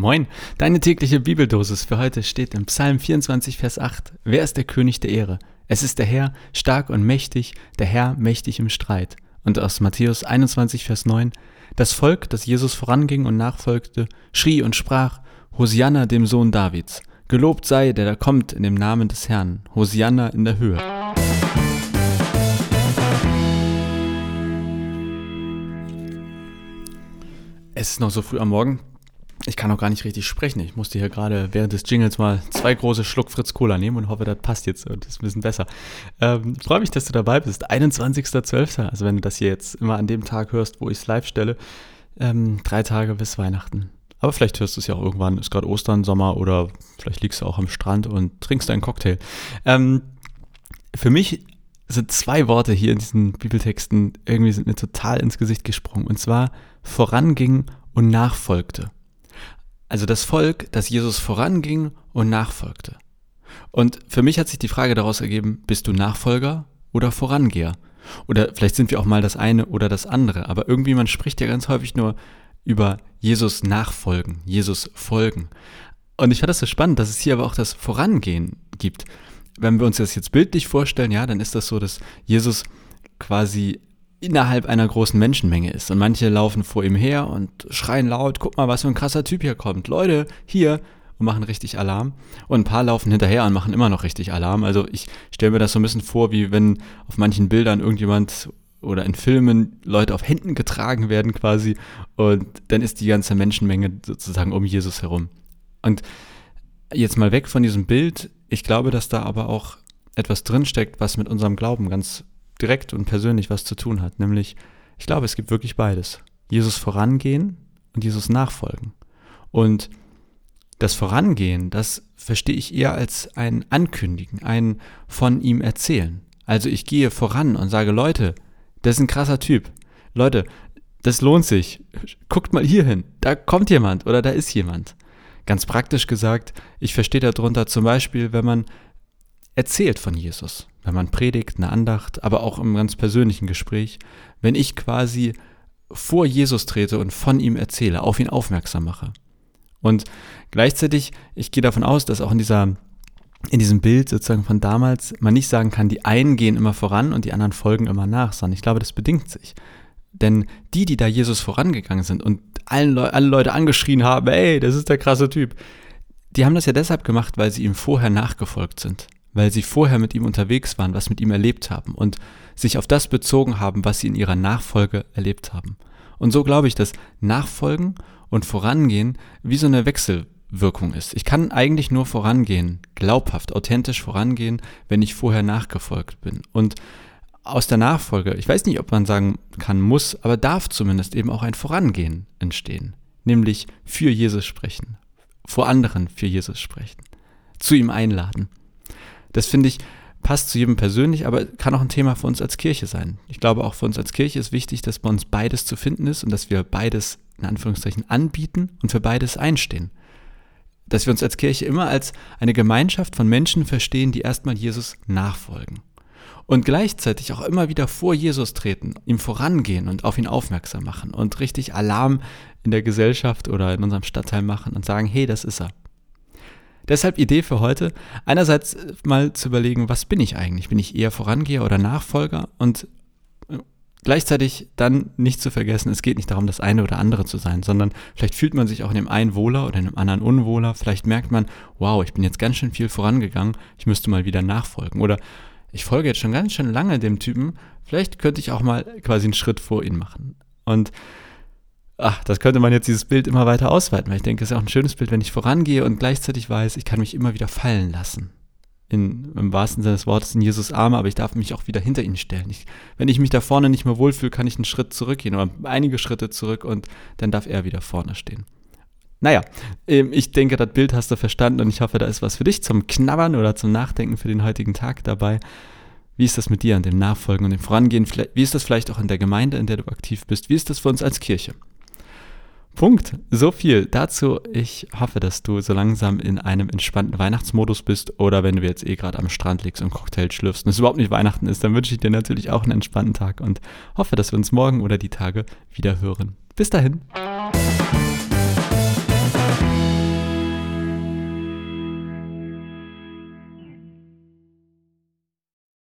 Moin, deine tägliche Bibeldosis für heute steht im Psalm 24, Vers 8. Wer ist der König der Ehre? Es ist der Herr, stark und mächtig, der Herr mächtig im Streit. Und aus Matthäus 21, Vers 9. Das Volk, das Jesus voranging und nachfolgte, schrie und sprach, Hosianna dem Sohn Davids. Gelobt sei, der da kommt in dem Namen des Herrn. Hosianna in der Höhe. Es ist noch so früh am Morgen. Ich kann auch gar nicht richtig sprechen. Ich musste hier gerade während des Jingles mal zwei große Schluck Fritz Cola nehmen und hoffe, das passt jetzt und ist ein bisschen besser. Ähm, Freue mich, dass du dabei bist. 21.12. Also wenn du das hier jetzt immer an dem Tag hörst, wo ich es live stelle. Ähm, drei Tage bis Weihnachten. Aber vielleicht hörst du es ja auch irgendwann. Ist gerade Ostern, Sommer oder vielleicht liegst du auch am Strand und trinkst einen Cocktail. Ähm, für mich sind zwei Worte hier in diesen Bibeltexten irgendwie sind mir total ins Gesicht gesprungen. Und zwar voranging und nachfolgte. Also das Volk, das Jesus voranging und nachfolgte. Und für mich hat sich die Frage daraus ergeben, bist du Nachfolger oder Vorangeher? Oder vielleicht sind wir auch mal das eine oder das andere. Aber irgendwie, man spricht ja ganz häufig nur über Jesus nachfolgen, Jesus folgen. Und ich fand das so spannend, dass es hier aber auch das Vorangehen gibt wenn wir uns das jetzt bildlich vorstellen, ja, dann ist das so, dass Jesus quasi innerhalb einer großen Menschenmenge ist. Und manche laufen vor ihm her und schreien laut, guck mal, was für ein krasser Typ hier kommt. Leute, hier, und machen richtig Alarm. Und ein paar laufen hinterher und machen immer noch richtig Alarm. Also ich stelle mir das so ein bisschen vor, wie wenn auf manchen Bildern irgendjemand oder in Filmen Leute auf Händen getragen werden quasi und dann ist die ganze Menschenmenge sozusagen um Jesus herum. Und jetzt mal weg von diesem Bild, ich glaube, dass da aber auch etwas drinsteckt, was mit unserem Glauben ganz direkt und persönlich was zu tun hat. Nämlich, ich glaube, es gibt wirklich beides. Jesus vorangehen und Jesus nachfolgen. Und das Vorangehen, das verstehe ich eher als ein Ankündigen, ein von ihm erzählen. Also ich gehe voran und sage, Leute, das ist ein krasser Typ. Leute, das lohnt sich. Guckt mal hier hin. Da kommt jemand oder da ist jemand. Ganz praktisch gesagt, ich verstehe darunter zum Beispiel, wenn man erzählt von Jesus, wenn man predigt, eine Andacht, aber auch im ganz persönlichen Gespräch, wenn ich quasi vor Jesus trete und von ihm erzähle, auf ihn aufmerksam mache. Und gleichzeitig, ich gehe davon aus, dass auch in dieser in diesem Bild sozusagen von damals man nicht sagen kann, die einen gehen immer voran und die anderen folgen immer nach, sondern ich glaube, das bedingt sich. Denn die, die da Jesus vorangegangen sind und allen Le alle Leute angeschrien haben, ey, das ist der krasse Typ, die haben das ja deshalb gemacht, weil sie ihm vorher nachgefolgt sind, weil sie vorher mit ihm unterwegs waren, was mit ihm erlebt haben und sich auf das bezogen haben, was sie in ihrer Nachfolge erlebt haben. Und so glaube ich, dass Nachfolgen und Vorangehen wie so eine Wechselwirkung ist. Ich kann eigentlich nur vorangehen, glaubhaft, authentisch vorangehen, wenn ich vorher nachgefolgt bin. Und aus der Nachfolge, ich weiß nicht, ob man sagen kann, muss, aber darf zumindest eben auch ein Vorangehen entstehen, nämlich für Jesus sprechen, vor anderen für Jesus sprechen, zu ihm einladen. Das finde ich passt zu jedem persönlich, aber kann auch ein Thema für uns als Kirche sein. Ich glaube, auch für uns als Kirche ist wichtig, dass bei uns beides zu finden ist und dass wir beides in Anführungszeichen anbieten und für beides einstehen. Dass wir uns als Kirche immer als eine Gemeinschaft von Menschen verstehen, die erstmal Jesus nachfolgen und gleichzeitig auch immer wieder vor Jesus treten, ihm vorangehen und auf ihn aufmerksam machen und richtig Alarm in der Gesellschaft oder in unserem Stadtteil machen und sagen, hey, das ist er. Deshalb Idee für heute, einerseits mal zu überlegen, was bin ich eigentlich? Bin ich eher Vorangeher oder Nachfolger? Und äh, gleichzeitig dann nicht zu vergessen, es geht nicht darum, das eine oder andere zu sein, sondern vielleicht fühlt man sich auch in dem einen wohler oder in dem anderen unwohler. Vielleicht merkt man, wow, ich bin jetzt ganz schön viel vorangegangen, ich müsste mal wieder nachfolgen. Oder ich folge jetzt schon ganz schön lange dem Typen, vielleicht könnte ich auch mal quasi einen Schritt vor ihn machen. Und ach, das könnte man jetzt dieses Bild immer weiter ausweiten, weil ich denke, es ist auch ein schönes Bild, wenn ich vorangehe und gleichzeitig weiß, ich kann mich immer wieder fallen lassen. In, Im wahrsten Sinne des Wortes in Jesus Arme, aber ich darf mich auch wieder hinter ihn stellen. Ich, wenn ich mich da vorne nicht mehr wohlfühle, kann ich einen Schritt zurückgehen oder einige Schritte zurück und dann darf er wieder vorne stehen. Naja, ähm, ich denke, das Bild hast du verstanden und ich hoffe, da ist was für dich zum Knabbern oder zum Nachdenken für den heutigen Tag dabei. Wie ist das mit dir und dem Nachfolgen und dem Vorangehen? Wie ist das vielleicht auch in der Gemeinde, in der du aktiv bist? Wie ist das für uns als Kirche? Punkt. So viel dazu. Ich hoffe, dass du so langsam in einem entspannten Weihnachtsmodus bist oder wenn du jetzt eh gerade am Strand liegst und Cocktail schlürfst und es überhaupt nicht Weihnachten ist, dann wünsche ich dir natürlich auch einen entspannten Tag und hoffe, dass wir uns morgen oder die Tage wieder hören. Bis dahin.